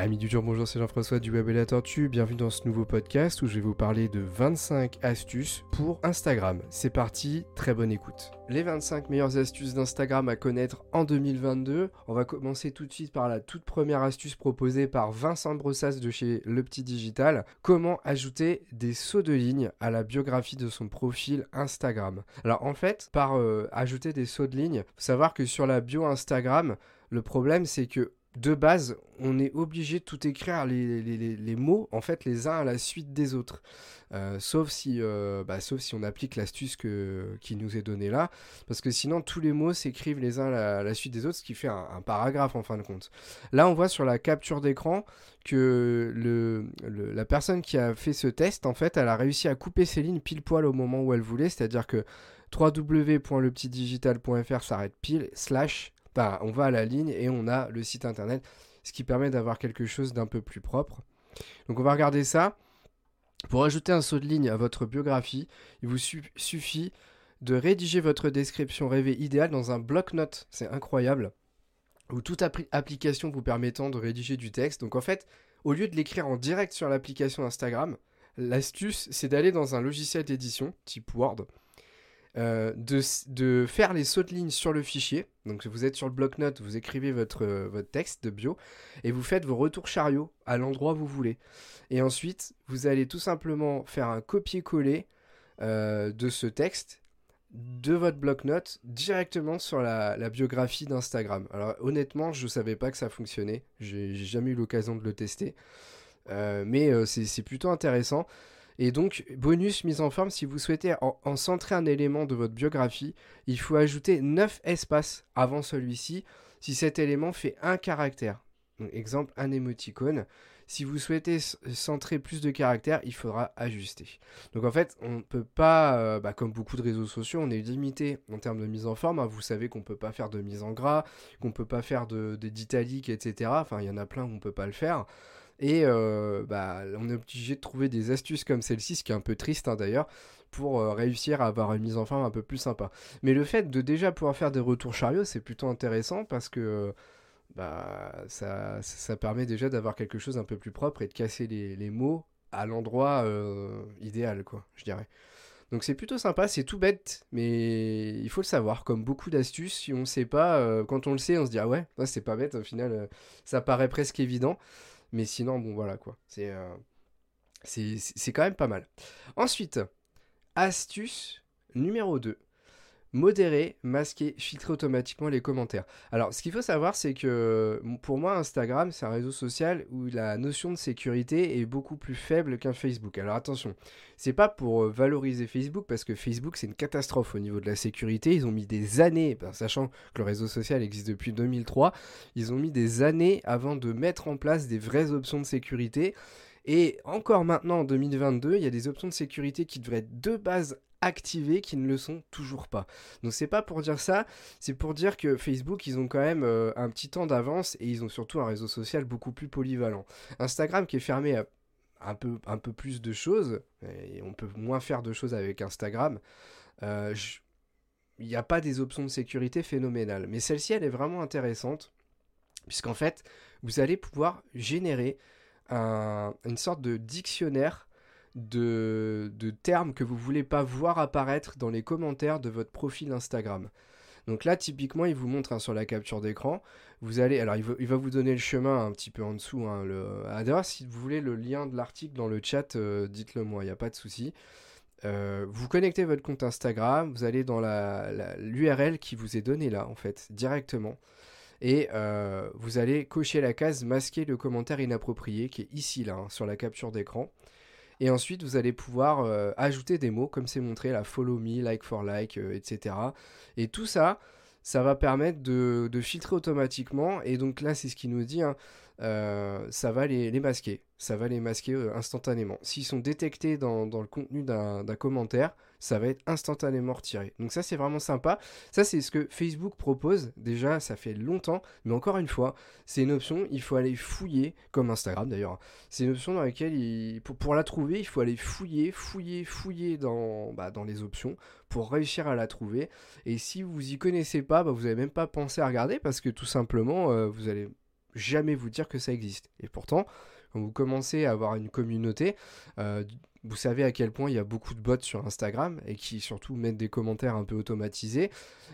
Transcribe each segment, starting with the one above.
Amis du jour, bonjour, c'est Jean-François du Web et la Tortue. Bienvenue dans ce nouveau podcast où je vais vous parler de 25 astuces pour Instagram. C'est parti, très bonne écoute. Les 25 meilleures astuces d'Instagram à connaître en 2022. On va commencer tout de suite par la toute première astuce proposée par Vincent Brossas de chez Le Petit Digital. Comment ajouter des sauts de ligne à la biographie de son profil Instagram? Alors en fait, par euh, ajouter des sauts de ligne, faut savoir que sur la bio Instagram, le problème c'est que de base, on est obligé de tout écrire les, mots, en fait, les uns à la suite des autres. Euh, sauf, si, euh, bah, sauf si on applique l'astuce qui nous est donnée là, parce que sinon, tous les mots s'écrivent les uns à la, suite des autres, ce qui fait un, paragraphe en fin de compte. Là, on voit sur la capture d'écran que la personne qui a fait ce test, en fait, elle a réussi à couper ses lignes pile poil au moment où elle voulait, c'est-à-dire que www.lepetitdigital.fr s'arrête pile, slash on va à la ligne et on a le site internet, ce qui permet d'avoir quelque chose d'un peu plus propre. Donc on va regarder ça. Pour ajouter un saut de ligne à votre biographie, il vous suffit de rédiger votre description rêvée idéale dans un bloc-notes. C'est incroyable. Ou toute application vous permettant de rédiger du texte. Donc en fait, au lieu de l'écrire en direct sur l'application Instagram, l'astuce c'est d'aller dans un logiciel d'édition type Word euh, de, faire les sauts de ligne sur le fichier. Donc vous êtes sur le bloc-notes, vous écrivez votre, euh, votre texte de bio et vous faites vos retours chariots à l'endroit où vous voulez. Et ensuite, vous allez tout simplement faire un copier-coller euh, de ce texte de votre bloc-notes directement sur la, biographie d'Instagram. Alors honnêtement, je ne savais pas que ça fonctionnait. J'ai jamais eu l'occasion de le tester. mais c'est plutôt intéressant. Et donc, bonus mise en forme, si vous souhaitez en, centrer un élément de votre biographie, il faut ajouter 9 espaces avant celui-ci si cet élément fait un caractère. exemple, un émoticône. Si vous souhaitez centrer plus de caractères, il faudra ajuster. Donc en fait, on ne peut pas, euh, bah, comme beaucoup de réseaux sociaux, on est limité en termes de mise en forme. Hein. Vous savez qu'on ne peut pas faire de mise en gras, qu'on ne peut pas faire de d'italique, etc. Enfin, il y en a plein où on ne peut pas le faire. Et euh, bah, on est obligé de trouver des astuces comme celle-ci, ce qui est un peu triste hein, d'ailleurs, pour euh, réussir à avoir une mise en forme un peu plus sympa. Mais le fait de déjà pouvoir faire des retours chariots, c'est plutôt intéressant parce que bah, ça, ça permet déjà d'avoir quelque chose un peu plus propre et de casser les, mots à l'endroit euh, idéal, quoi, je dirais. Donc c'est plutôt sympa, c'est tout bête, mais il faut le savoir. Comme beaucoup d'astuces, si on ne sait pas, quand on le sait, on se dit ah ouais, c'est pas bête. Au final, ça paraît presque évident. Mais sinon, bon, voilà quoi. Euh, c'est c'est quand même pas mal. Ensuite, astuce numéro 2 modérer, masquer, filtrer automatiquement les commentaires. Alors, ce qu'il faut savoir, c'est que pour moi, Instagram, c'est un réseau social où la notion de sécurité est beaucoup plus faible qu'un Facebook. Alors attention, c'est pas pour euh, valoriser Facebook parce que Facebook, c'est une catastrophe au niveau de la sécurité. Ils ont mis des années, ben, sachant que le réseau social existe depuis 2003, ils ont mis des années avant de mettre en place des vraies options de sécurité. Et encore maintenant en 2022, il y a des options de sécurité qui devraient être de base activées qui ne le sont toujours pas. Donc c'est pas pour dire ça, c'est pour dire que Facebook ils ont quand même euh, un petit temps d'avance et ils ont surtout un réseau social beaucoup plus polyvalent. Instagram qui est fermé à un peu, un peu plus de choses, et on peut moins faire de choses avec Instagram. Euh, il n'y a pas des options de sécurité phénoménales, mais celle-ci elle est vraiment intéressante puisqu'en fait vous allez pouvoir générer une sorte de dictionnaire de, termes que vous voulez pas voir apparaître dans les commentaires de votre profil Instagram. Donc là, typiquement, il vous montre hein, sur la capture d'écran. Vous allez, alors il va, vous donner le chemin un petit peu en dessous. Hein, le, D'ailleurs, si vous voulez le lien de l'article dans le chat, euh, dites-le moi, il n'y a pas de souci. Euh, vous connectez votre compte Instagram, vous allez dans l'URL qui vous est donnée là, en fait, directement. Et euh, vous allez cocher la case masquer le commentaire inapproprié qui est ici là, hein, sur la capture d'écran. Et ensuite, vous allez pouvoir euh, ajouter des mots, comme c'est montré, la follow me, like for like, euh, etc. Et tout ça, ça va permettre de, filtrer automatiquement. Et donc là, c'est ce qu'il nous dit, hein, ça va les, masquer. Ça va les masquer instantanément. S'ils sont détectés dans le contenu d'un commentaire, ça va être instantanément retiré. Donc ça c'est vraiment sympa. Ça c'est ce que Facebook propose. Déjà ça fait longtemps, mais encore une fois, c'est une option, il faut aller fouiller, comme Instagram d'ailleurs. C'est une option dans laquelle pour, la trouver, il faut aller fouiller, fouiller, fouiller dans, bah, dans les options pour réussir à la trouver. Et si vous y connaissez pas, bah, vous n'avez même pas pensé à regarder parce que tout simplement euh, vous allez jamais vous dire que ça existe. Et pourtant, quand vous commencez à avoir une communauté, euh, vous savez à quel point il y a beaucoup de bots sur Instagram et qui surtout mettent des commentaires un peu automatisés.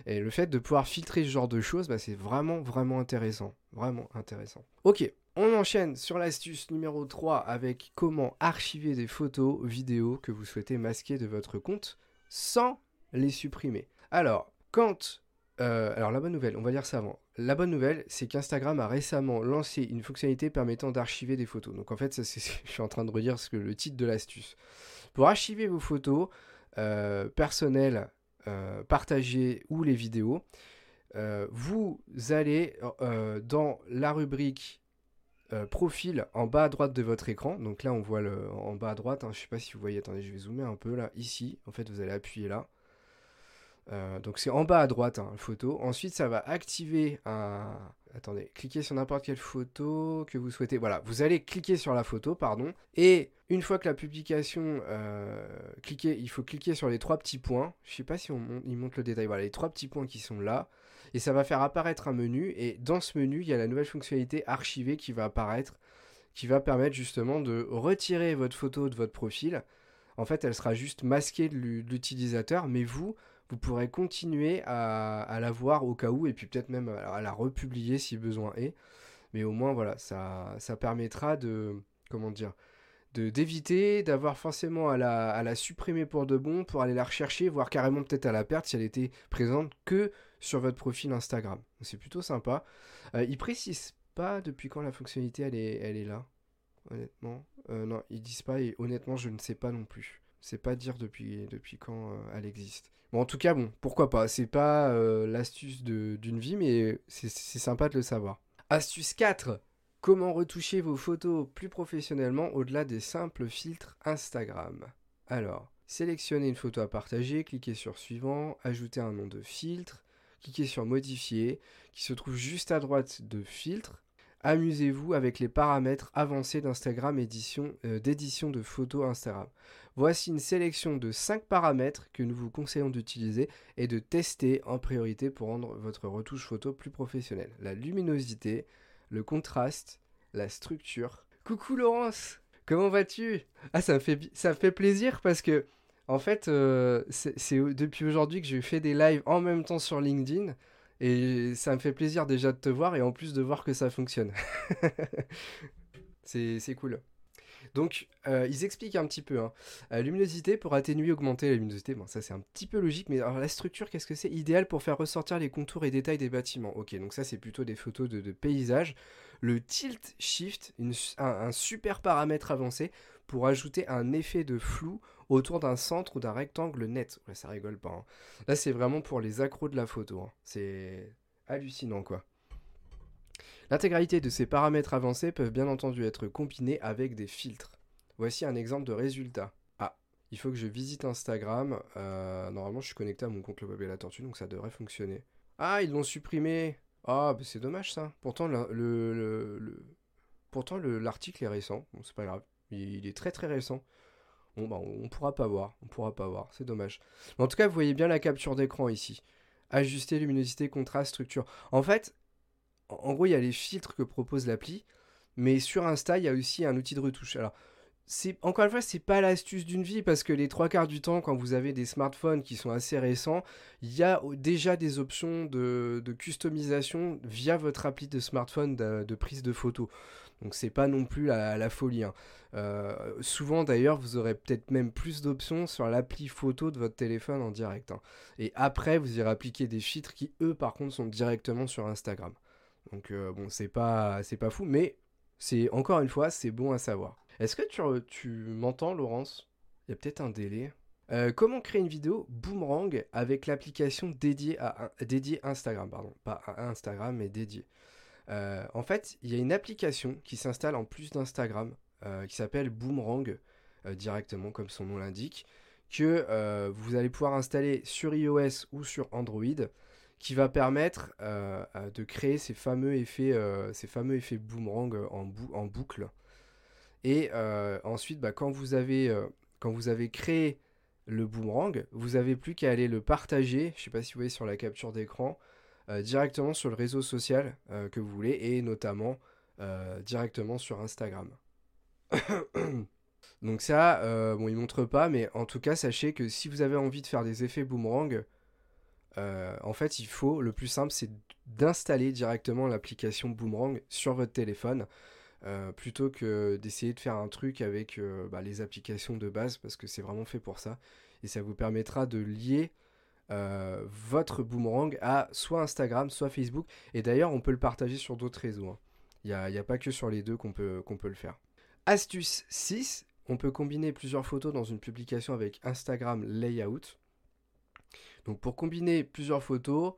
Et le fait de pouvoir filtrer ce genre de choses, bah, c'est vraiment, vraiment intéressant. Vraiment intéressant. Ok, on enchaîne sur l'astuce numéro 3 avec comment archiver des photos, vidéos que vous souhaitez masquer de votre compte sans les supprimer. Alors, quand... Euh, alors la bonne nouvelle, on va dire ça avant. La bonne nouvelle, c'est qu'Instagram a récemment lancé une fonctionnalité permettant d'archiver des photos. Donc en fait, je suis en train de redire le titre de l'astuce. Pour archiver vos photos euh, personnelles, euh, partagées ou les vidéos, vous allez dans la rubrique profil en bas à droite de votre écran. Donc là, on voit en bas à droite. Hein, je ne sais pas si vous voyez. Attendez, je vais zoomer un peu là. Ici, en fait, vous allez appuyer là. Euh, donc c'est en bas à droite, hein, photo. Ensuite, ça va activer un... Attendez, cliquez sur n'importe quelle photo que vous souhaitez. Voilà, vous allez cliquer sur la photo, pardon. Et une fois que la publication, euh, cliquez, il faut cliquer sur les trois petits points. Je sais pas si on il montre le détail. Voilà, les trois petits points qui sont là. Et ça va faire apparaître un menu. Et dans ce menu, il y a la nouvelle fonctionnalité archivée qui va apparaître, qui va permettre justement de retirer votre photo de votre profil. En fait, elle sera juste masquée de l'utilisateur, mais vous, vous pourrez continuer à, la voir au cas où, et puis peut-être même à, la republier si besoin est. Mais au moins, voilà, ça, permettra de, comment dire, d'éviter d'avoir forcément à la, supprimer pour de bon, pour aller la rechercher, voire carrément peut-être à la perte si elle était présente que sur votre profil Instagram. C'est plutôt sympa. Euh, ils précisent pas depuis quand la fonctionnalité elle est, elle là. Honnêtement, euh, non, ils disent pas et honnêtement, je ne sais pas non plus. C'est pas dire depuis, depuis quand euh, elle existe. Bon, en tout cas, bon, pourquoi pas. C'est pas euh, l'astuce d'une vie, mais c'est sympa de le savoir. Astuce 4. Comment retoucher vos photos plus professionnellement au-delà des simples filtres Instagram? Alors, sélectionnez une photo à partager, cliquez sur Suivant, ajoutez un nom de filtre, cliquez sur Modifier, qui se trouve juste à droite de Filtre. Amusez-vous avec les paramètres avancés d'Instagram euh, d'édition de photos Instagram. Voici une sélection de 5 paramètres que nous vous conseillons d'utiliser et de tester en priorité pour rendre votre retouche photo plus professionnelle. La luminosité, le contraste, la structure. Coucou Laurence, comment vas-tu? Ah ça me fait ça fait plaisir parce que en fait euh, c'est depuis aujourd'hui que je fais des lives en même temps sur LinkedIn et ça me fait plaisir déjà de te voir et en plus de voir que ça fonctionne. c'est cool. Donc, euh, ils expliquent un petit peu. Hein. Euh, luminosité pour atténuer, augmenter la luminosité. Bon, ça c'est un petit peu logique, mais alors la structure, qu'est-ce que c'est? Idéal pour faire ressortir les contours et détails des bâtiments. Ok, donc ça c'est plutôt des photos de, paysages. Le tilt shift, un, super paramètre avancé pour ajouter un effet de flou autour d'un centre ou d'un rectangle net. Ouais, ça rigole pas. Hein. Là, c'est vraiment pour les accros de la photo. Hein. C'est hallucinant, quoi. L'intégralité de ces paramètres avancés peuvent bien entendu être combinés avec des filtres. Voici un exemple de résultat. Ah, il faut que je visite Instagram. Euh, normalement, je suis connecté à mon compte Le Web et la Tortue, donc ça devrait fonctionner. Ah, ils l'ont supprimé. Ah, bah c'est dommage ça. Pourtant, pourtant l'article est récent. Bon, c'est pas grave. Il, est très très récent. Bon, bah, on pourra pas voir. On pourra pas voir. C'est dommage. En tout cas, vous voyez bien la capture d'écran ici. Ajuster luminosité, contraste, structure. En fait, en gros, il y a les filtres que propose l'appli, mais sur Insta, il y a aussi un outil de retouche. Alors, c'est encore une fois, c'est pas l'astuce d'une vie parce que les trois quarts du temps, quand vous avez des smartphones qui sont assez récents, il y a déjà des options de, customisation via votre appli de smartphone de, prise de photos. Donc c'est pas non plus la, folie. Hein. Euh, souvent d'ailleurs, vous aurez peut-être même plus d'options sur l'appli photo de votre téléphone en direct. Hein. Et après, vous irez appliquer des filtres qui, eux, par contre, sont directement sur Instagram. Donc euh, bon, c'est pas, c'est pas fou, mais c'est encore une fois, c'est bon à savoir. Est-ce que tu, m'entends, Laurence? Il y a peut-être un délai. Euh, comment créer une vidéo boomerang avec l'application dédiée à dédiée Instagram, pardon, pas à Instagram mais dédiée. Euh, en fait, il y a une application qui s'installe en plus d'Instagram qui s'appelle Boomerang directement comme son nom l'indique, que vous allez pouvoir installer sur iOS ou sur Android qui va permettre euh, euh, de créer ces fameux effets, euh, boomerang en, en boucle. Et ensuite, bah, quand, vous avez, quand vous avez créé le boomerang, vous n'avez plus qu'à aller le partager, je ne sais pas si vous voyez sur la capture d'écran, directement sur le réseau social que vous voulez et notamment directement sur Instagram. Donc ça, bon, il montre pas, mais en tout cas, sachez que si vous avez envie de faire des effets boomerang, en fait, il faut, le plus simple, c'est d'installer directement l'application Boomerang sur votre téléphone. Euh, plutôt que d'essayer de faire un truc avec euh, bah, les applications de base parce que c'est vraiment fait pour ça et ça vous permettra de lier euh, votre boomerang à soit Instagram soit Facebook et d'ailleurs on peut le partager sur d'autres réseaux hein. il n'y a, pas que sur les deux qu'on peut, qu'on peut le faire astuce 6 on peut combiner plusieurs photos dans une publication avec Instagram Layout donc pour combiner plusieurs photos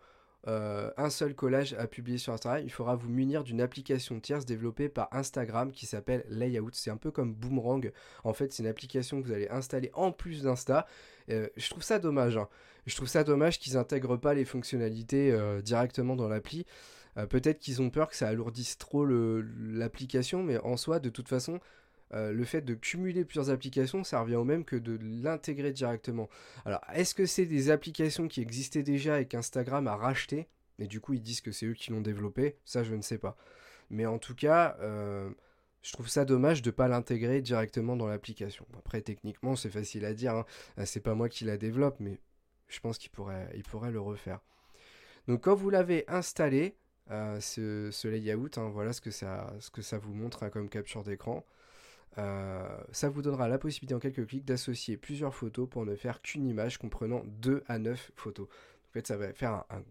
euh, un seul collage à publier sur Instagram, il faudra vous munir d'une application tierce développée par Instagram qui s'appelle Layout. C'est un peu comme Boomerang. En fait, c'est une application que vous allez installer en plus d'Insta. Euh, je trouve ça dommage. Hein. Je trouve ça dommage qu'ils n'intègrent pas les fonctionnalités euh, directement dans l'appli. Peut-être qu'ils ont peur que ça alourdisse trop l'application, mais en soi, de toute façon, euh, le fait de cumuler plusieurs applications, ça revient au même que de l'intégrer directement. Alors, est-ce que c'est des applications qui existaient déjà et qu'Instagram a racheté? Et du coup, ils disent que c'est eux qui l'ont développé Ça, je ne sais pas. Mais en tout cas, euh, je trouve ça dommage de ne pas l'intégrer directement dans l'application. Après, techniquement, c'est facile à dire. Hein. Euh, c'est pas moi qui la développe, mais je pense qu'il pourrait, il pourrait le refaire. Donc, quand vous l'avez installé, ce, layout, hein, voilà ce que, ça, ce que ça vous montre hein, comme capture d'écran. Euh, ça vous donnera la possibilité en quelques clics d'associer plusieurs photos pour ne faire qu'une image comprenant 2 à 9 photos. En fait, ça va faire un,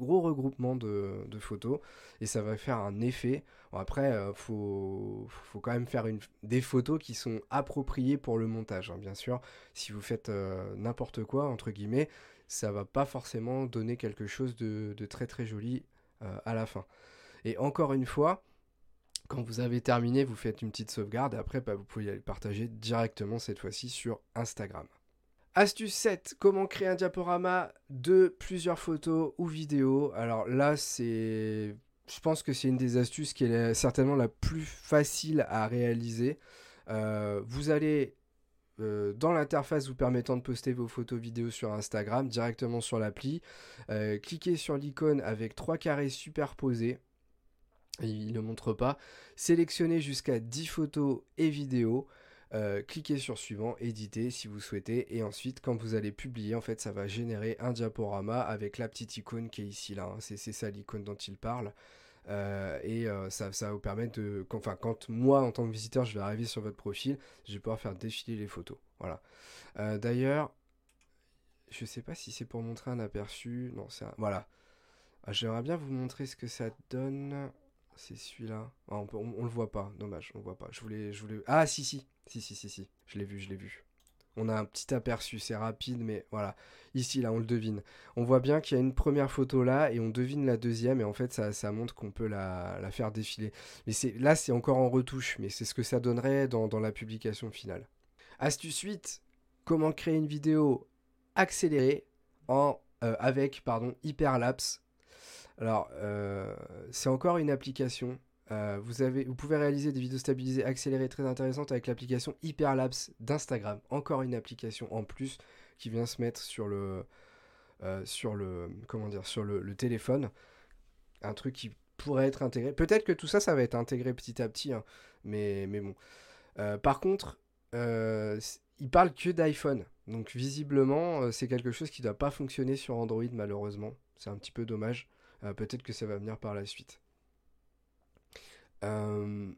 gros regroupement de, photos et ça va faire un effet. après, euh, faut, quand même faire des photos qui sont appropriées pour le montage. Hein, bien sûr, si vous faites euh, n'importe quoi, entre guillemets, ça va pas forcément donner quelque chose de, très très joli à la fin. Et encore une fois, quand vous avez terminé, vous faites une petite sauvegarde et après, bah, vous pouvez aller partager directement cette fois-ci sur Instagram. Astuce 7, comment créer un diaporama de plusieurs photos ou vidéos. Alors là, c'est... Je pense que c'est une des astuces qui est certainement la plus facile à réaliser. Euh, vous allez euh, dans l'interface vous permettant de poster vos photos vidéos sur Instagram directement sur l'appli. Euh, cliquez sur l'icône avec trois carrés superposés il ne montre pas. Sélectionnez jusqu'à 10 photos et vidéos. Euh, cliquez sur suivant, éditer si vous souhaitez, et ensuite quand vous allez publier, en fait ça va générer un diaporama avec la petite icône qui est ici là, hein. c'est ça l'icône dont il parle. Euh, et euh, ça, va vous permettre de. Enfin, quand moi, en tant que visiteur, je vais arriver sur votre profil, je vais pouvoir faire défiler les photos. Voilà. D'ailleurs, je sais pas si c'est pour montrer un aperçu. Non, c'est un... Voilà. Ah, j'aimerais bien vous montrer ce que ça donne c'est celui-là. Ah, on, on, le voit pas, dommage, on le voit pas. Je voulais, je voulais. Ah si si, si si si si, je l'ai vu, je l'ai vu. On a un petit aperçu, c'est rapide, mais voilà. Ici, là, on le devine. On voit bien qu'il y a une première photo là, et on devine la deuxième, et en fait, ça, montre qu'on peut la, faire défiler. Mais c'est là, c'est encore en retouche, mais c'est ce que ça donnerait dans, dans la publication finale. Astuce 8, comment créer une vidéo accélérée en, euh, avec pardon, hyperlapse alors, euh, c'est encore une application. Euh, vous, pouvez réaliser des vidéos stabilisées accélérées très intéressantes avec l'application Hyperlapse d'Instagram. Encore une application en plus qui vient se mettre sur le, euh, sur le, comment dire, sur le, téléphone. Un truc qui pourrait être intégré. Peut-être que tout ça, ça va être intégré petit à petit, hein, mais, mais bon. par contre, il parle que d'iPhone. Donc visiblement, c'est quelque chose qui ne doit pas fonctionner sur Android malheureusement. C'est un petit peu dommage. Euh, peut-être que ça va venir par la suite. Euh,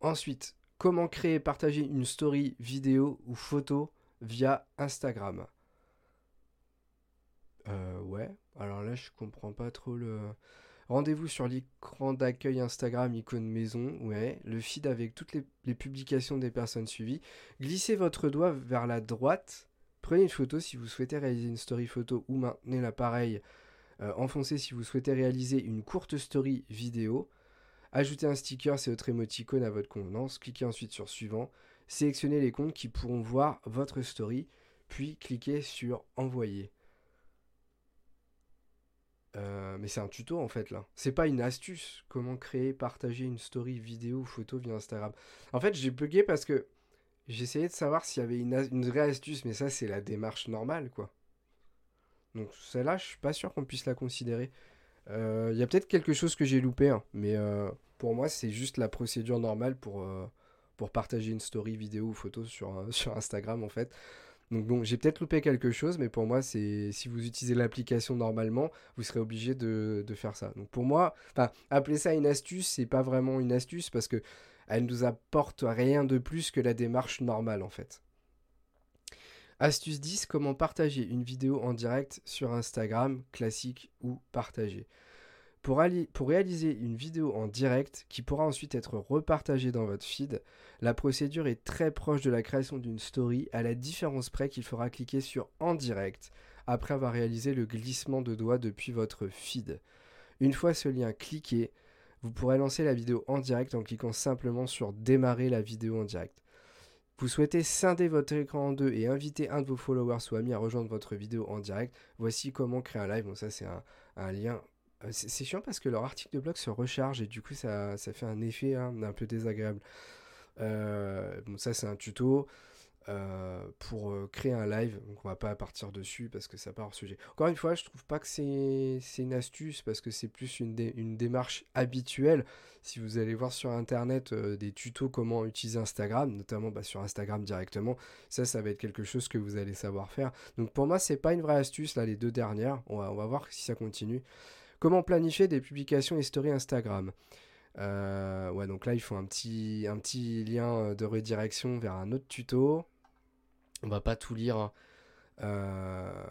ensuite, comment créer et partager une story vidéo ou photo via Instagram? Euh, Ouais, alors là je comprends pas trop le... Rendez-vous sur l'écran d'accueil Instagram, icône maison, ouais, le feed avec toutes les, publications des personnes suivies. Glissez votre doigt vers la droite, prenez une photo si vous souhaitez réaliser une story photo ou maintenez l'appareil enfoncez si vous souhaitez réaliser une courte story vidéo. Ajoutez un sticker et votre émoticône à votre convenance. Cliquez ensuite sur suivant. Sélectionnez les comptes qui pourront voir votre story. Puis cliquez sur envoyer. Euh, mais c'est un tuto en fait là. C'est pas une astuce. Comment créer, partager une story vidéo ou photo via Instagram. En fait, j'ai bugué parce que j'essayais de savoir s'il y avait une vraie astuce, mais ça, c'est la démarche normale quoi. Donc celle-là, je suis pas sûr qu'on puisse la considérer. Il y a peut-être quelque chose que j'ai loupé, hein, mais pour moi, c'est juste la procédure normale pour, pour partager une story vidéo ou photo sur, sur Instagram en fait. Donc bon, j'ai peut-être loupé quelque chose, mais pour moi, c'est si vous utilisez l'application normalement, vous serez obligé de, faire ça. Donc pour moi, appeler ça une astuce, c'est pas vraiment une astuce parce que elle nous apporte rien de plus que la démarche normale en fait. Astuce 10, comment partager une vidéo en direct sur Instagram, classique ou partagée. Pour, réaliser une vidéo en direct qui pourra ensuite être repartagée dans votre feed, la procédure est très proche de la création d'une story à la différence près qu'il faudra cliquer sur en direct après avoir réalisé le glissement de doigt depuis votre feed. Une fois ce lien cliqué, vous pourrez lancer la vidéo en direct en cliquant simplement sur démarrer la vidéo en direct. Vous souhaitez scinder votre écran en deux et inviter un de vos followers ou amis à rejoindre votre vidéo en direct. Voici comment créer un live. Bon, ça, c'est un, lien euh, c'est chiant parce que leur article de blog se recharge et du coup ça, fait un effet hein, un peu désagréable. Euh, bon, ça c'est un tuto euh, pour créer un live, donc on va pas partir dessus parce que ça part hors sujet. Encore une fois, je trouve pas que c'est une astuce parce que c'est plus une, démarche habituelle. Si vous allez voir sur internet des tutos comment utiliser Instagram, notamment bah, sur Instagram directement, ça ça va être quelque chose que vous allez savoir faire. Donc pour moi c'est pas une vraie astuce là les deux dernières. On va, voir si ça continue. Comment planifier des publications et stories Instagram? Euh, Ouais, donc là, il faut un petit, lien euh, de redirection vers un autre tuto. On va pas tout lire. Hein. Euh,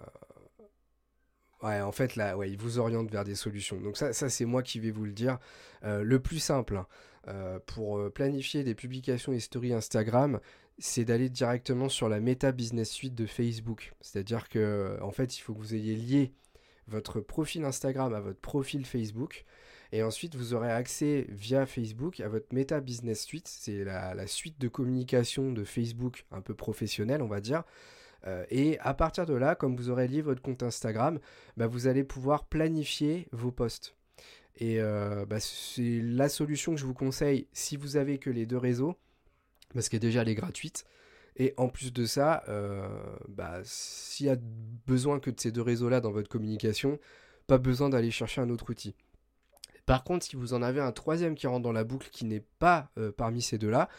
ouais, en fait, là, ouais, il vous oriente vers des solutions. Donc ça, ça c'est moi qui vais vous le dire. le plus simple hein, pour planifier des publications et stories Instagram, c'est d'aller directement sur la Meta Business Suite de Facebook. C'est-à-dire que, en fait, il faut que vous ayez lié votre profil Instagram à votre profil Facebook. Et ensuite, vous aurez accès via Facebook à votre Meta Business Suite. C'est la, suite de communication de Facebook un peu professionnelle, on va dire. Euh, et à partir de là, comme vous aurez lié votre compte Instagram, bah, vous allez pouvoir planifier vos posts. Et euh, bah, c'est la solution que je vous conseille si vous avez que les deux réseaux, parce qu'elle déjà elle est gratuite. Et en plus de ça, euh, bah, s'il y a besoin que de ces deux réseaux-là dans votre communication, pas besoin d'aller chercher un autre outil. Par contre, si vous en avez un troisième qui rentre dans la boucle qui n'est pas euh, parmi ces deux-là,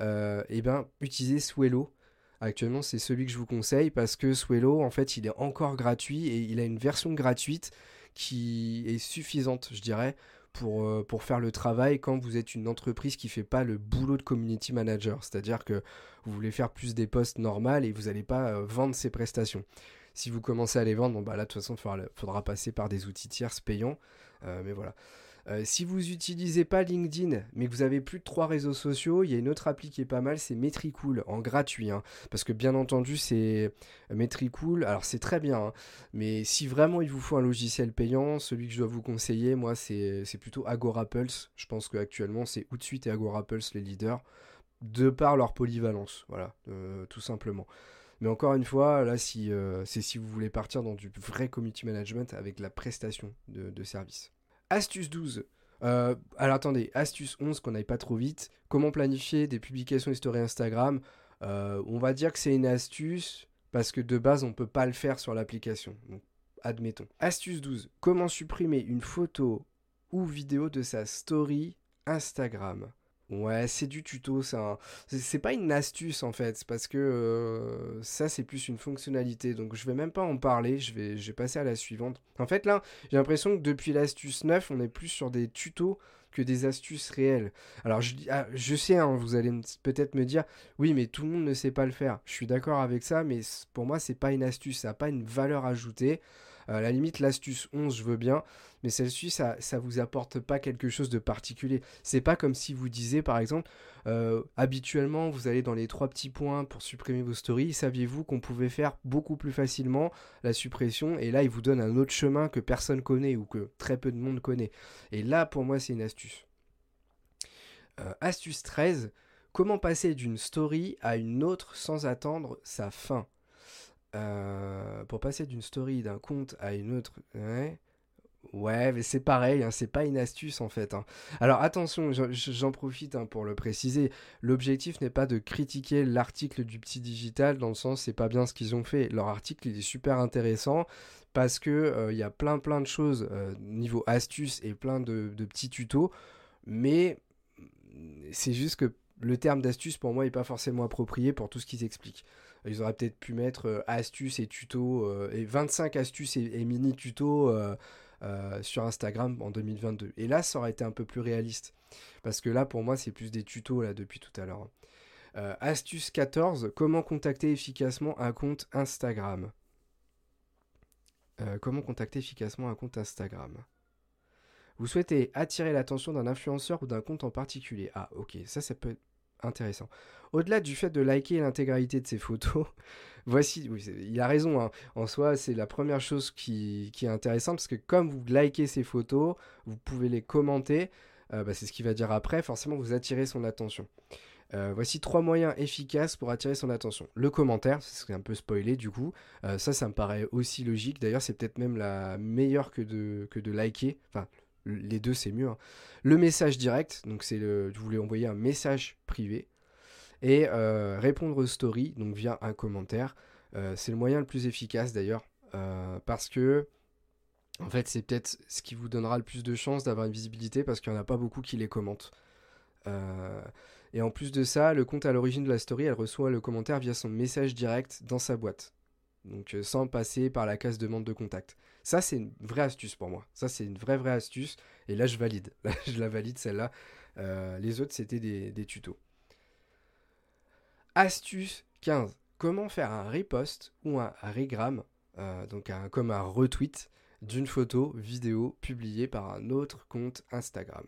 euh, eh ben, utilisez Swello. Actuellement, c'est celui que je vous conseille parce que Swello, en fait, il est encore gratuit et il a une version gratuite qui est suffisante, je dirais, pour, euh, faire le travail quand vous êtes une entreprise qui fait pas le boulot de community manager. C'est-à-dire que vous voulez faire plus des postes normales et vous n'allez pas vendre ces prestations. Si vous commencez à les vendre, bon bah là de toute façon il faudra, passer par des outils tiers payants. Mais voilà. Euh, si vous n'utilisez pas LinkedIn, mais que vous avez plus de trois réseaux sociaux, il y a une autre appli qui est pas mal, c'est Metricool, en gratuit. Hein. parce que bien entendu, c'est Metricool, alors c'est très bien, hein. mais si vraiment il vous faut un logiciel payant, celui que je dois vous conseiller, moi, c'est plutôt AgoraPulse. Je pense qu'actuellement, c'est Outsuite et AgoraPulse les leaders, de par leur polyvalence, voilà, euh, tout simplement. Mais encore une fois, là, si, euh, c'est si vous voulez partir dans du vrai community management avec la prestation de, de services. Astuce 12. Euh, alors attendez, astuce 11, qu'on n'aille pas trop vite. Comment planifier des publications historiques Instagram? Euh, On va dire que c'est une astuce parce que de base, on ne peut pas le faire sur l'application. Admettons. Astuce 12. Comment supprimer une photo ou vidéo de sa story Instagram? Ouais, c'est du tuto. C'est pas une astuce en fait, parce que euh, ça c'est plus une fonctionnalité. Donc je vais même pas en parler, je vais, passer à la suivante. En fait là, j'ai l'impression que depuis l'astuce 9, on est plus sur des tutos que des astuces réelles. Alors je, ah, sais, hein, vous allez peut-être me dire, oui mais tout le monde ne sait pas le faire. Je suis d'accord avec ça, mais pour moi c'est pas une astuce, ça n'a pas une valeur ajoutée. Euh, à la limite, l'astuce 11, je veux bien, mais celle-ci, ça, ça vous apporte pas quelque chose de particulier. C'est pas comme si vous disiez, par exemple, euh, habituellement, vous allez dans les trois petits points pour supprimer vos stories. Saviez-vous qu'on pouvait faire beaucoup plus facilement la suppression? Et là, il vous donne un autre chemin que personne connaît ou que très peu de monde connaît. Et là, pour moi, c'est une astuce. Euh, astuce 13. Comment passer d'une story à une autre sans attendre sa fin? Euh, pour passer d'une story d'un compte à une autre, Ouais, mais c'est pareil, hein, c'est pas une astuce en fait. hein. Alors attention, j'en profite hein, pour le préciser. L'objectif n'est pas de critiquer l'article du Petit Digital dans le sens c'est pas bien ce qu'ils ont fait. Leur article il est super intéressant parce que euh, il y a plein plein de choses euh, niveau astuces et plein de, de petits tutos, mais c'est juste que le terme d'astuce pour moi est pas forcément approprié pour tout ce qu'ils expliquent. Ils auraient peut-être pu mettre euh, astuces et tutos euh, et 25 astuces et, mini tutos euh, sur Instagram en 2022. Et là, ça aurait été un peu plus réaliste. Parce que là, pour moi, c'est plus des tutos là depuis tout à l'heure. Astuce 14, comment contacter efficacement un compte Instagram? Comment contacter efficacement un compte Instagram? Vous souhaitez attirer l'attention d'un influenceur ou d'un compte en particulier? Ah, ok, ça, ça peut être intéressant. Au-delà du fait de liker l'intégralité de ses photos, voici, il a raison, hein. en soi, c'est la première chose qui, est intéressante parce que comme vous likez ses photos, vous pouvez les commenter, euh, bah, c'est ce qu'il va dire après, forcément vous attirez son attention. Euh, voici trois moyens efficaces pour attirer son attention. Le commentaire, c'est un peu spoilé du coup. Euh, ça, ça me paraît aussi logique. D'ailleurs, c'est peut-être même la meilleure que de, que liker. Les deux, c'est mieux. hein. Le message direct, donc c'est le, vous voulez envoyer un message privé. Et euh, répondre aux stories, donc via un commentaire. Euh, c'est le moyen le plus efficace d'ailleurs. euh, parce que, en fait, c'est peut-être ce qui vous donnera le plus de chances d'avoir une visibilité parce qu'il n'y en a pas beaucoup qui les commentent. Et en plus de ça, le compte à l'origine de la story, elle reçoit le commentaire via son message direct dans sa boîte. Donc sans passer par la case demande de contact. Ça, c'est une vraie astuce pour moi. Ça, c'est une vraie, vraie astuce. Et là, je valide. Je la valide, celle-là. Euh, les autres, c'était des, tutos. Astuce 15. Comment faire un repost ou un regram, euh, donc un, comme un retweet d'une photo, vidéo publiée par un autre compte Instagram.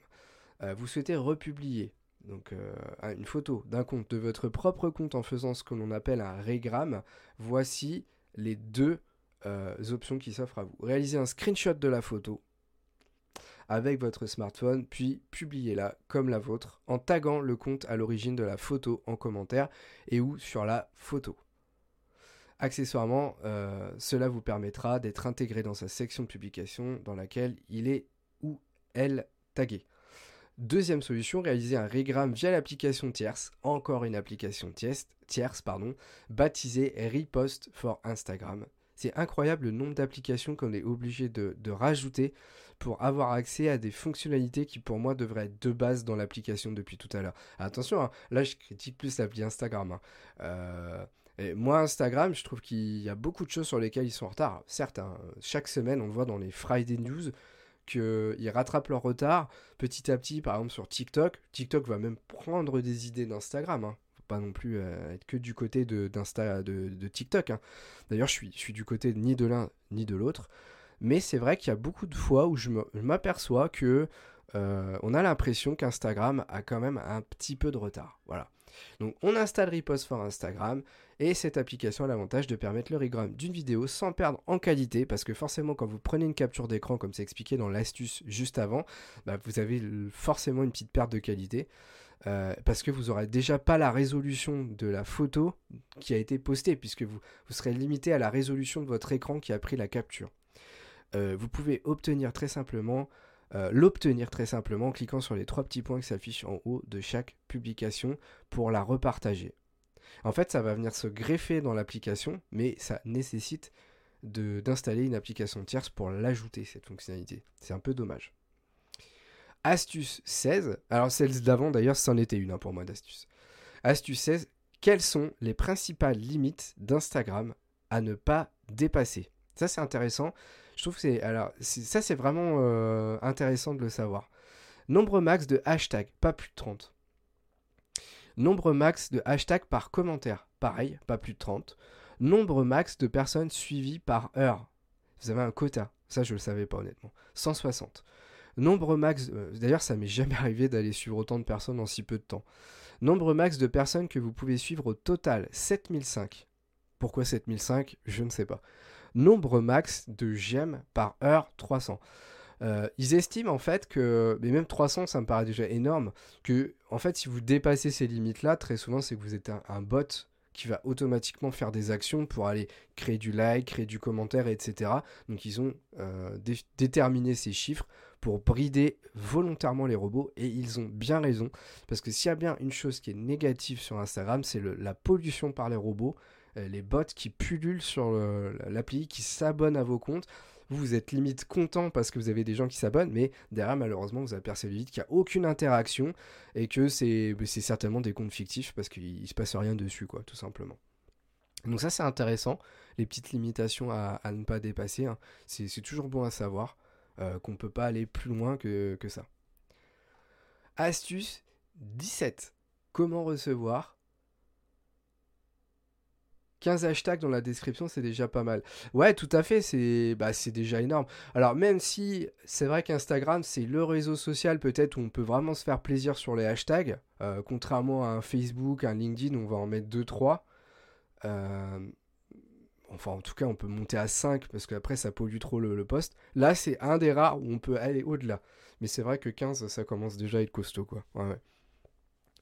Euh, vous souhaitez republier donc un- une photo d'un compte de votre propre compte en faisant ce que l'on appelle un regram. Voici les deux euh, options qui s'offrent à vous. Réalisez un screenshot de la photo avec votre smartphone, puis publiez-la comme la vôtre en taguant le compte à l'origine de la photo en commentaire et ou sur la photo. Accessoirement, euh, cela vous permettra d'être intégré dans sa section de publication dans laquelle il est ou elle tagué. Deuxième solution, réaliser un regram via l'application tierce, encore une application tierce, pardon, baptisée Repost for Instagram. C'est incroyable le nombre d'applications qu'on est obligé de, rajouter pour avoir accès à des fonctionnalités qui pour moi devraient être de base dans l'application depuis tout à l'heure. Attention, hein, là je critique plus l'appli Instagram. hein. Euh, et moi Instagram, je trouve qu'il y a beaucoup de choses sur lesquelles ils sont en retard. Certes, hein, chaque semaine on le voit dans les Friday News qu'ils rattrapent leur retard petit à petit, par exemple sur TikTok. TikTok va même prendre des idées d'Instagram. Hein. Non plus euh, être que du côté de, d'Insta, de, de TikTok. hein. D'ailleurs, je suis, du côté ni de l'un ni de l'autre. Mais c'est vrai qu'il y a beaucoup de fois où je m'aperçois que euh, on a l'impression qu'Instagram a quand même un petit peu de retard. Voilà. Donc on installe Repost for Instagram et cette application a l'avantage de permettre le regram d'une vidéo sans perdre en qualité parce que forcément quand vous prenez une capture d'écran comme c'est expliqué dans l'astuce juste avant, bah, vous avez forcément une petite perte de qualité euh, parce que vous n'aurez déjà pas la résolution de la photo qui a été postée puisque vous, serez limité à la résolution de votre écran qui a pris la capture. Euh, vous pouvez obtenir très simplement euh, l'obtenir très simplement en cliquant sur les trois petits points qui s'affichent en haut de chaque publication pour la repartager. En fait, ça va venir se greffer dans l'application, mais ça nécessite d'installer une application tierce pour l'ajouter, cette fonctionnalité. C'est un peu dommage. Astuce 16. Alors, celle d'avant, d'ailleurs, c'en était une hein, pour moi d'astuce. Astuce 16. Quelles sont les principales limites d'Instagram à ne pas dépasser? Ça, c'est intéressant. Je trouve que c'est. Vraiment euh, intéressant de le savoir. Nombre max de hashtags, pas plus de 30. Nombre max de hashtags par commentaire, pareil, pas plus de 30. Nombre max de personnes suivies par heure. Vous avez un quota, ça je le savais pas honnêtement. 160. Nombre max, euh, d'ailleurs ça m'est jamais arrivé d'aller suivre autant de personnes en si peu de temps. Nombre max de personnes que vous pouvez suivre au total, 7005. Pourquoi 7005 Je ne sais pas. Nombre max de j'aime par heure, 300. Euh, ils estiment en fait que, mais même 300 ça me paraît déjà énorme, que en fait si vous dépassez ces limites là, très souvent c'est que vous êtes un bot qui va automatiquement faire des actions pour aller créer du like, créer du commentaire, etc. Donc ils ont euh, déterminé ces chiffres pour brider volontairement les robots et ils ont bien raison parce que s'il y a bien une chose qui est négative sur Instagram, c'est la pollution par les robots, euh, les bots qui pullulent sur l'appli, qui s'abonnent à vos comptes. Vous, êtes limite content parce que vous avez des gens qui s'abonnent, mais derrière, malheureusement, vous apercevez vite qu'il n'y a aucune interaction et que c'est certainement des comptes fictifs parce qu'il ne se passe rien dessus, quoi, tout simplement. Donc ça, c'est intéressant, les petites limitations à, ne pas dépasser. Hein. C'est toujours bon à savoir euh, qu'on ne peut pas aller plus loin que, que ça. Astuce 17. Comment recevoir 15 hashtags dans la description, c'est déjà pas mal. Ouais, tout à fait, c'est bah, déjà énorme. Alors même si c'est vrai qu'Instagram, c'est le réseau social peut-être où on peut vraiment se faire plaisir sur les hashtags, euh, contrairement à un Facebook, un LinkedIn, on va en mettre 2-3. Euh, enfin, en tout cas, on peut monter à 5 parce qu'après, ça pollue trop le, poste. Là, c'est un des rares où on peut aller au-delà. Mais c'est vrai que 15, ça commence déjà à être costaud, quoi. Ouais, ouais.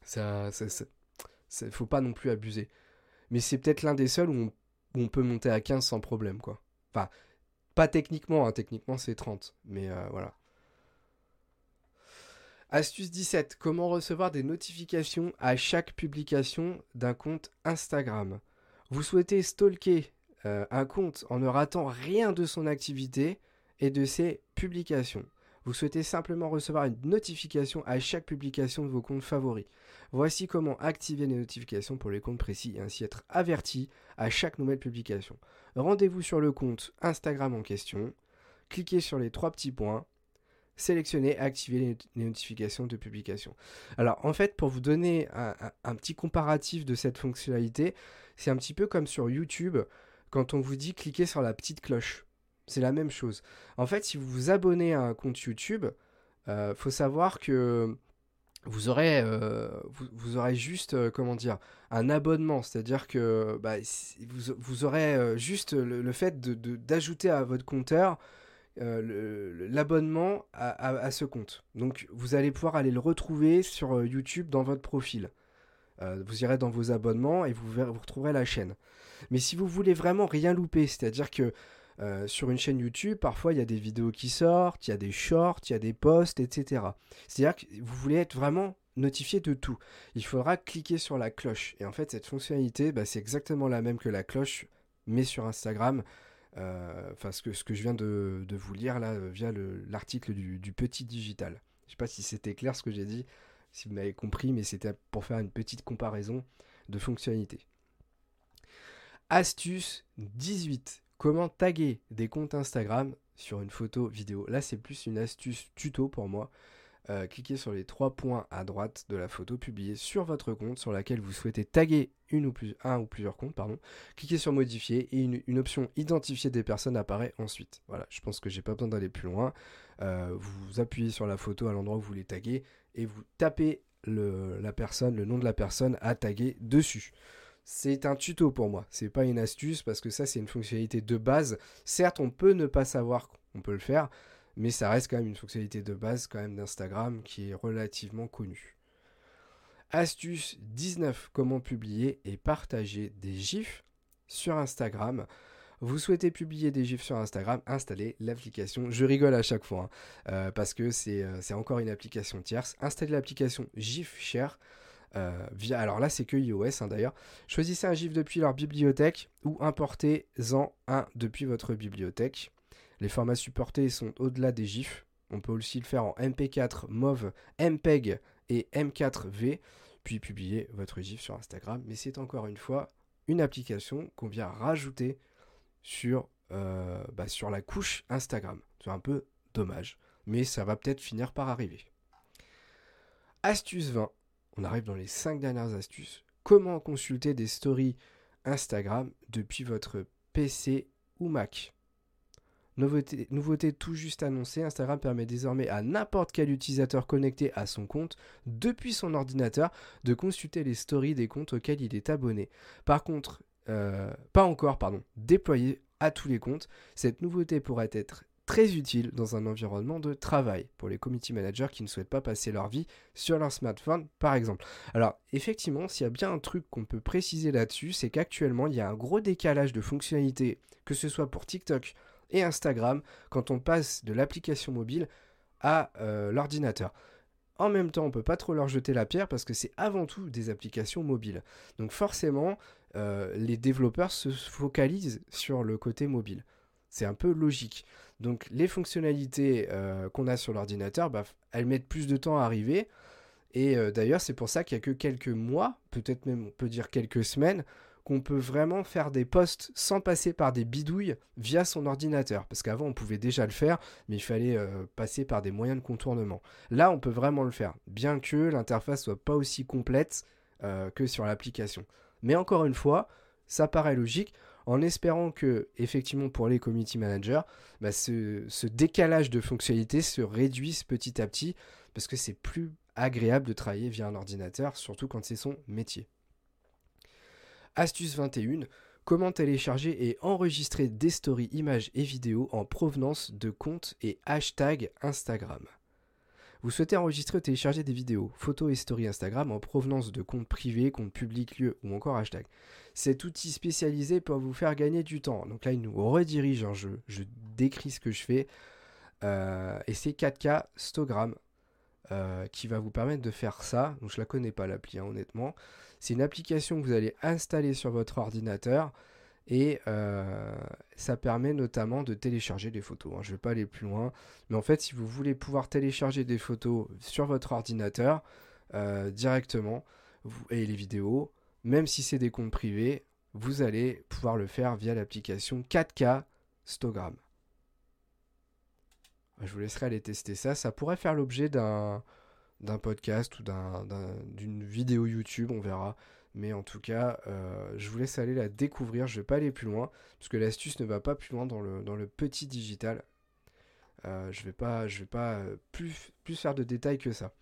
Ça, ça, ça, faut pas non plus abuser mais c'est peut-être l'un des seuls où on, peut monter à 15 sans problème, quoi. Enfin, pas techniquement, hein, techniquement c'est 30, mais euh, voilà. Astuce 17. Comment recevoir des notifications à chaque publication d'un compte Instagram? Vous souhaitez stalker euh, un compte en ne ratant rien de son activité et de ses publications. Vous souhaitez simplement recevoir une notification à chaque publication de vos comptes favoris. Voici comment activer les notifications pour les comptes précis et ainsi être averti à chaque nouvelle publication. Rendez-vous sur le compte Instagram en question, cliquez sur les trois petits points, sélectionnez activez les, notifications de publication. Alors en fait, pour vous donner un, petit comparatif de cette fonctionnalité, c'est un petit peu comme sur YouTube quand on vous dit cliquez sur la petite cloche. C'est la même chose. En fait, si vous vous abonnez à un compte YouTube, il euh, faut savoir que vous aurez, euh, juste, euh, comment dire, un abonnement. C'est-à-dire que bah, vous, aurez euh, juste le, fait d'ajouter à votre compteur l'abonnement à, ce compte. Donc vous allez pouvoir aller le retrouver sur YouTube dans votre profil. vous irez dans vos abonnements et vous, vous retrouverez la chaîne. Mais si vous voulez vraiment rien louper, c'est-à-dire que euh, sur une chaîne YouTube, parfois il y a des vidéos qui sortent, il y a des shorts, il y a des posts, etc. C'est-à-dire que vous voulez être vraiment notifié de tout. Il faudra cliquer sur la cloche. Et en fait, cette fonctionnalité, bah, c'est exactement la même que la cloche, mais sur Instagram. Euh, enfin, ce, que, je viens de, vous lire là via l'article du, du, Petit Digital. Je sais pas si c'était clair ce que j'ai dit, si vous m'avez compris, mais c'était pour faire une petite comparaison de fonctionnalités. Astuce 18. Comment taguer des comptes Instagram sur une photo vidéo Là, c'est plus une astuce tuto pour moi. Euh, cliquez sur les trois points à droite de la photo publiée sur votre compte sur laquelle vous souhaitez taguer une ou un ou plusieurs comptes. Cliquez sur modifier et une, option identifier des personnes apparaît ensuite. Voilà, je pense que j'ai pas besoin d'aller plus loin. Euh, vous appuyez sur la photo à l'endroit où vous voulez taguer et vous tapez la personne, le nom de la personne à taguer dessus. C'est un tuto pour moi, c'est pas une astuce parce que ça c'est une fonctionnalité de base. Certes, on peut ne pas savoir qu'on peut le faire, mais ça reste quand même une fonctionnalité de base quand même d'Instagram qui est relativement connue. Astuce 19, comment publier et partager des gifs sur Instagram. Vous souhaitez publier des gifs sur Instagram, installez l'application. Je rigole à chaque fois hein, euh, parce que euh, c'est encore une application tierce. Installez l'application GIF Share. Euh, via, alors là, c'est que iOS hein, d'ailleurs. Choisissez un GIF depuis leur bibliothèque ou importez-en un depuis votre bibliothèque. Les formats supportés sont au-delà des GIFs. On peut aussi le faire en MP4, MOV, MPEG et M4V, puis publier votre GIF sur Instagram. Mais c'est encore une fois une application qu'on vient rajouter sur, euh, bah, sur la couche Instagram. C'est un peu dommage, mais ça va peut-être finir par arriver. Astuce 20 on arrive dans les 5 dernières astuces. Comment consulter des stories Instagram depuis votre PC ou Mac? Nouveauté, nouveauté, tout juste annoncée, Instagram permet désormais à n'importe quel utilisateur connecté à son compte depuis son ordinateur de consulter les stories des comptes auxquels il est abonné. Par contre, euh, pas encore, pardon, déployé à tous les comptes. Cette nouveauté pourrait être très utile dans un environnement de travail pour les committee managers qui ne souhaitent pas passer leur vie sur leur smartphone, par exemple. Alors, effectivement, s'il y a bien un truc qu'on peut préciser là-dessus, c'est qu'actuellement, il y a un gros décalage de fonctionnalités, que ce soit pour TikTok et Instagram, quand on passe de l'application mobile à euh, l'ordinateur. En même temps, on peut pas trop leur jeter la pierre parce que c'est avant tout des applications mobiles. Donc forcément, euh, les développeurs se focalisent sur le côté mobile. C'est un peu logique. Donc les fonctionnalités euh, qu'on a sur l'ordinateur, bah, elles mettent plus de temps à arriver. Et euh, d'ailleurs, c'est pour ça qu'il n'y a que quelques mois, peut-être même on peut dire quelques semaines, qu'on peut vraiment faire des posts sans passer par des bidouilles via son ordinateur. Parce qu'avant, on pouvait déjà le faire, mais il fallait euh, passer par des moyens de contournement. Là, on peut vraiment le faire, bien que l'interface soit pas aussi complète que sur l'application. Mais encore une fois, ça paraît logique en espérant que, effectivement, pour les community managers, bah, ce, décalage de fonctionnalités se réduise petit à petit parce que c'est plus agréable de travailler via un ordinateur, surtout quand c'est son métier. Astuce 21. Comment télécharger et enregistrer des stories images et vidéos en provenance de comptes et hashtags Instagram. Vous souhaitez enregistrer ou télécharger des vidéos, photos et stories Instagram en provenance de comptes privés, comptes publics, lieux ou encore hashtags. Cet outil spécialisé peut vous faire gagner du temps. Donc là, il nous redirige un jeu. Je décris ce que je fais. Euh, et c'est 4K Stogram euh, qui va vous permettre de faire ça. Donc je la connais pas l'appli, hein, honnêtement. C'est une application que vous allez installer sur votre ordinateur et euh, ça permet notamment de télécharger des photos. Hein. Je ne vais pas aller plus loin. Mais en fait, si vous voulez pouvoir télécharger des photos sur votre ordinateur directement, et les vidéos, même si c'est des comptes privés, vous allez pouvoir le faire via l'application 4K Stogram. Je vous laisserai aller tester ça. Ça pourrait faire l'objet d'un podcast ou d'une vidéo YouTube, on verra. Mais en tout cas, euh, je vous laisse aller la découvrir. Je ne vais pas aller plus loin, parce que l'astuce ne va pas plus loin dans le, petit digital. Euh, je ne vais pas, je vais pas euh, plus, plus faire de détails que ça.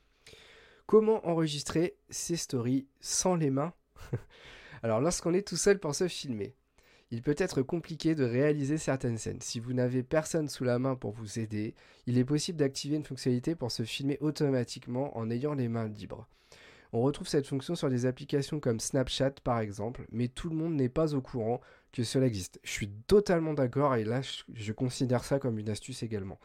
Comment enregistrer ces stories sans les mains? Alors lorsqu'on est tout seul pour se filmer, il peut être compliqué de réaliser certaines scènes. Si vous n'avez personne sous la main pour vous aider, il est possible d'activer une fonctionnalité pour se filmer automatiquement en ayant les mains libres. On retrouve cette fonction sur des applications comme Snapchat par exemple, mais tout le monde n'est pas au courant que cela existe. Je suis totalement d'accord et là je, considère ça comme une astuce également.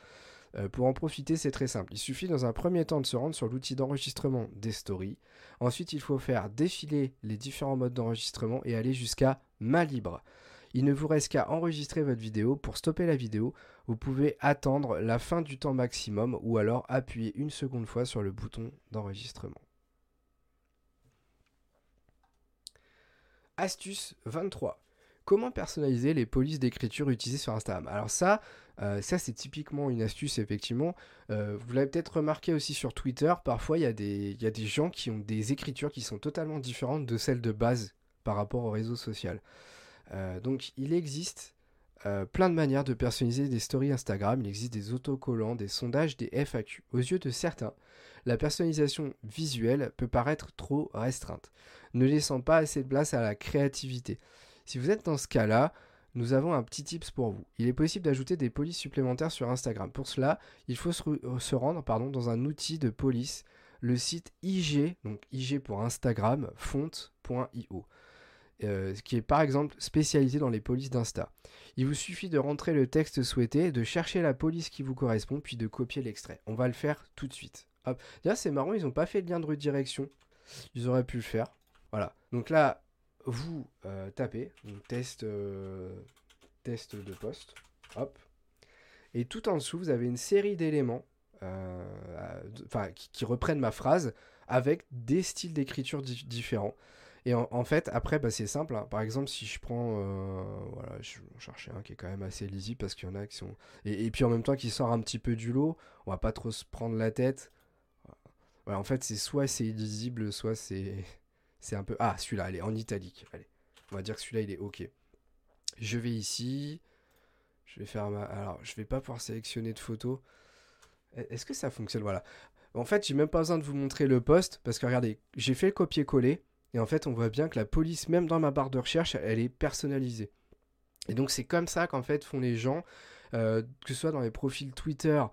Euh, pour en profiter, c'est très simple. Il suffit dans un premier temps de se rendre sur l'outil d'enregistrement des stories. Ensuite, il faut faire défiler les différents modes d'enregistrement et aller jusqu'à main libre. Il ne vous reste qu'à enregistrer votre vidéo. Pour stopper la vidéo, vous pouvez attendre la fin du temps maximum ou alors appuyer une seconde fois sur le bouton d'enregistrement. Astuce 23. Comment personnaliser les polices d'écriture utilisées sur Instagram Alors ça, euh, ça c'est typiquement une astuce effectivement. Euh, vous l'avez peut-être remarqué aussi sur Twitter, parfois il y, a des, gens qui ont des écritures qui sont totalement différentes de celles de base par rapport au réseau social. Euh, donc il existe plein de manières de personnaliser des stories Instagram. Il existe des autocollants, des sondages, des FAQ. Aux yeux de certains, la personnalisation visuelle peut paraître trop restreinte, ne laissant pas assez de place à la créativité. Si vous êtes dans ce cas-là, nous avons un petit tips pour vous. Il est possible d'ajouter des polices supplémentaires sur Instagram. Pour cela, il faut se, rendre pardon, dans un outil de police, le site IG, donc IG pour Instagram, font.io. Euh, qui est par exemple spécialisé dans les polices d'Insta. Il vous suffit de rentrer le texte souhaité, de chercher la police qui vous correspond, puis de copier l'extrait. On va le faire tout de suite. Déjà, c'est marrant, ils n'ont pas fait de lien de redirection. Ils auraient pu le faire. Voilà. Donc là, vous euh, tapez test, euh, test de poste. Hop. Et tout en dessous, vous avez une série d'éléments euh, qui, reprennent ma phrase avec des styles d'écriture différents. Et en, fait, après, bah, c'est simple. Hein. Par exemple, si je prends. voilà, je vais chercher un qui est quand même assez lisible parce qu'il y en a qui sont. Et, puis en même temps, qui sort un petit peu du lot. On va pas trop se prendre la tête en fait, c'est soit c'est illisible, soit c'est c'est un peu. Ah, celui-là, allez, en italique. Allez, on va dire que celui-là, il est OK. Je vais ici. Je vais faire ma. Alors, je vais pas pouvoir sélectionner de photos. E, est-ce que ça fonctionne? Voilà. En fait, j'ai même pas besoin de vous montrer le poste parce que regardez, j'ai fait le copier-coller et en fait, on voit bien que la police, même dans ma barre de recherche, elle est personnalisée. Et donc, c'est comme ça qu'en fait font les gens. que ce soit dans les profils Twitter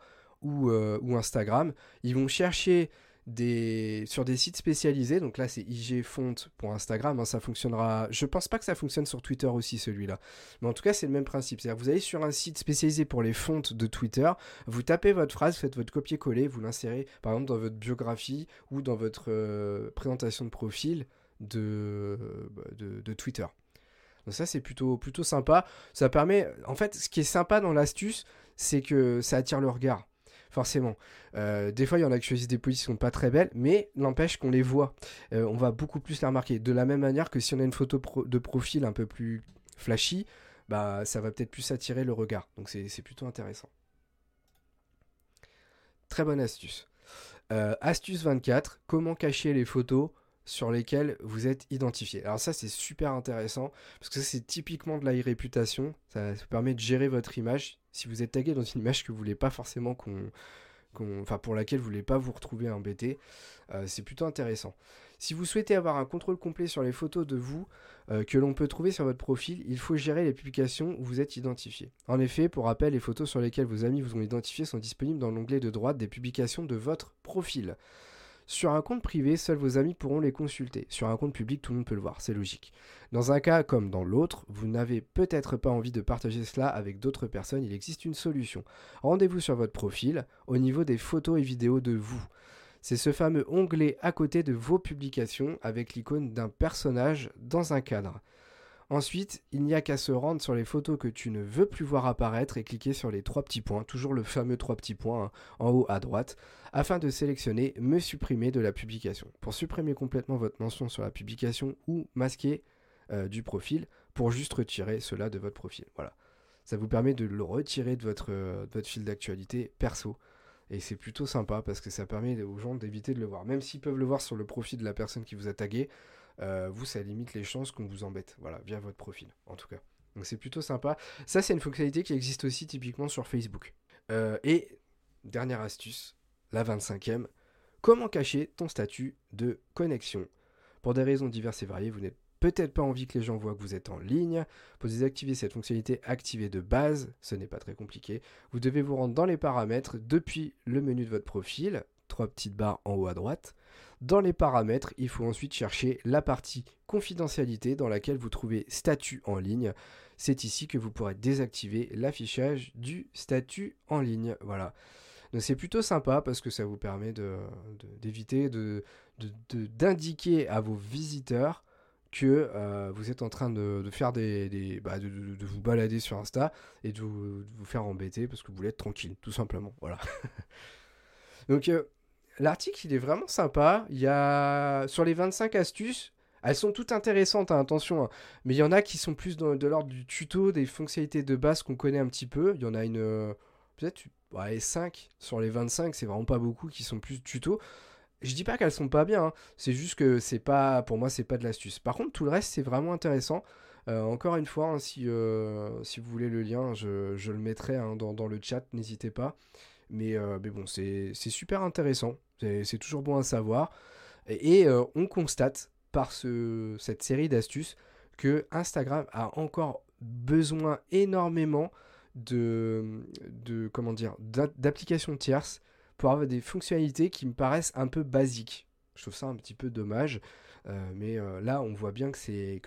ou, ou Instagram, ils vont chercher sur des sites spécialisés. Donc là, c'est IG pour Instagram. Hein, ça fonctionnera. Je pense pas que ça fonctionne sur Twitter aussi, celui-là. Mais en tout cas, c'est le même principe. C'est-à-dire, vous allez sur un site spécialisé pour les fontes de Twitter, vous tapez votre phrase, faites votre copier-coller, vous l'insérez par exemple dans votre biographie ou dans votre euh, présentation de profil de, de, de Twitter. Donc ça c'est plutôt plutôt sympa. Ça permet, en fait, ce qui est sympa dans l'astuce, c'est que ça attire le regard forcément. Euh, des fois, il y en a qui choisissent des positions pas très belles, mais n'empêche qu'on les voit. Euh, on va beaucoup plus les remarquer. De la même manière que si on a une photo de profil un peu plus flashy, bah, ça va peut-être plus attirer le regard. Donc c'est plutôt intéressant. Très bonne astuce. Euh, astuce 24, comment cacher les photos sur lesquelles vous êtes identifié. Alors ça c'est super intéressant parce que c'est typiquement de la réputation. Ça vous permet de gérer votre image si vous êtes tagué dans une image que vous voulez pas forcément qu'on, enfin pour laquelle vous voulez pas vous retrouver embêté, euh, c'est plutôt intéressant. Si vous souhaitez avoir un contrôle complet sur les photos de vous euh, que l'on peut trouver sur votre profil, il faut gérer les publications où vous êtes identifié. En effet, pour rappel, les photos sur lesquelles vos amis vous ont identifié sont disponibles dans l'onglet de droite des publications de votre profil. Sur un compte privé, seuls vos amis pourront les consulter. Sur un compte public, tout le monde peut le voir, c'est logique. Dans un cas comme dans l'autre, vous n'avez peut-être pas envie de partager cela avec d'autres personnes, il existe une solution. Rendez-vous sur votre profil, au niveau des photos et vidéos de vous. C'est ce fameux onglet à côté de vos publications avec l'icône d'un personnage dans un cadre. Ensuite, il n'y a qu'à se rendre sur les photos que tu ne veux plus voir apparaître et cliquer sur les trois petits points, toujours le fameux trois petits points hein, en haut à droite, afin de sélectionner Me supprimer de la publication. Pour supprimer complètement votre mention sur la publication ou masquer euh, du profil pour juste retirer cela de votre profil. Voilà. Ça vous permet de le retirer de votre, euh, de votre fil d'actualité perso. Et c'est plutôt sympa parce que ça permet aux gens d'éviter de le voir. Même s'ils peuvent le voir sur le profil de la personne qui vous a tagué, vous, ça limite les chances qu'on vous embête. Voilà, via votre profil, en tout cas. Donc c'est plutôt sympa. Ça, c'est une fonctionnalité qui existe aussi typiquement sur Facebook. Euh, et dernière astuce, la 25e, comment cacher ton statut de connexion? Pour des raisons diverses et variées, vous n'êtes peut-être pas envie que les gens voient que vous êtes en ligne. Pour désactiver cette fonctionnalité activée de base, ce n'est pas très compliqué. Vous devez vous rendre dans les paramètres depuis le menu de votre profil, trois petites barres en haut à droite. Dans les paramètres, il faut ensuite chercher la partie confidentialité dans laquelle vous trouvez statut en ligne. C'est ici que vous pourrez désactiver l'affichage du statut en ligne. Voilà. C'est plutôt sympa parce que ça vous permet d'éviter d'indiquer à vos visiteurs que euh, vous êtes en train de, faire des, bah, de, vous balader sur Insta et de vous, faire embêter parce que vous voulez être tranquille, tout simplement. Voilà. Donc euh, L'article, il est vraiment sympa. Il y a sur les 25 astuces, elles sont toutes intéressantes, hein, attention. Hein. Mais il y en a qui sont plus de l'ordre du tuto, des fonctionnalités de base qu'on connaît un petit peu. Il y en a une. Euh, peut-être ouais, 5 sur les 25, c'est vraiment pas beaucoup qui sont plus tuto. Je dis pas qu'elles sont pas bien, hein. c'est juste que c'est pas. Pour moi, c'est pas de l'astuce. Par contre, tout le reste, c'est vraiment intéressant. Euh, encore une fois, si, euh, si vous voulez le lien, je, le mettrai dans, dans, le chat, n'hésitez pas. Mais, mais bon, c'est super intéressant. C'est toujours bon à savoir. Et, euh, on constate par ce, cette série d'astuces que Instagram a encore besoin énormément de, de comment dire d'applications tierces pour avoir des fonctionnalités qui me paraissent un peu basiques. Je trouve ça un petit peu dommage, euh, mais euh, là on voit bien que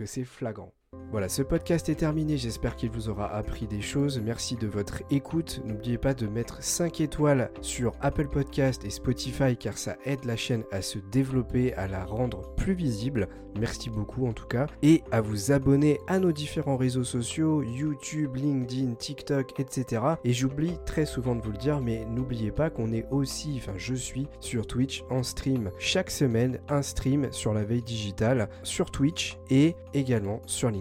c'est flagrant. Voilà, ce podcast est terminé, j'espère qu'il vous aura appris des choses. Merci de votre écoute. N'oubliez pas de mettre 5 étoiles sur Apple Podcast et Spotify car ça aide la chaîne à se développer, à la rendre plus visible. Merci beaucoup en tout cas. Et à vous abonner à nos différents réseaux sociaux, YouTube, LinkedIn, TikTok, etc. Et j'oublie très souvent de vous le dire, mais n'oubliez pas qu'on est aussi, enfin je suis sur Twitch en stream chaque semaine, un stream sur la veille digitale, sur Twitch et également sur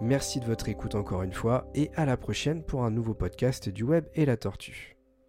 Merci de votre écoute encore une fois et à la prochaine pour un nouveau podcast du web et la tortue.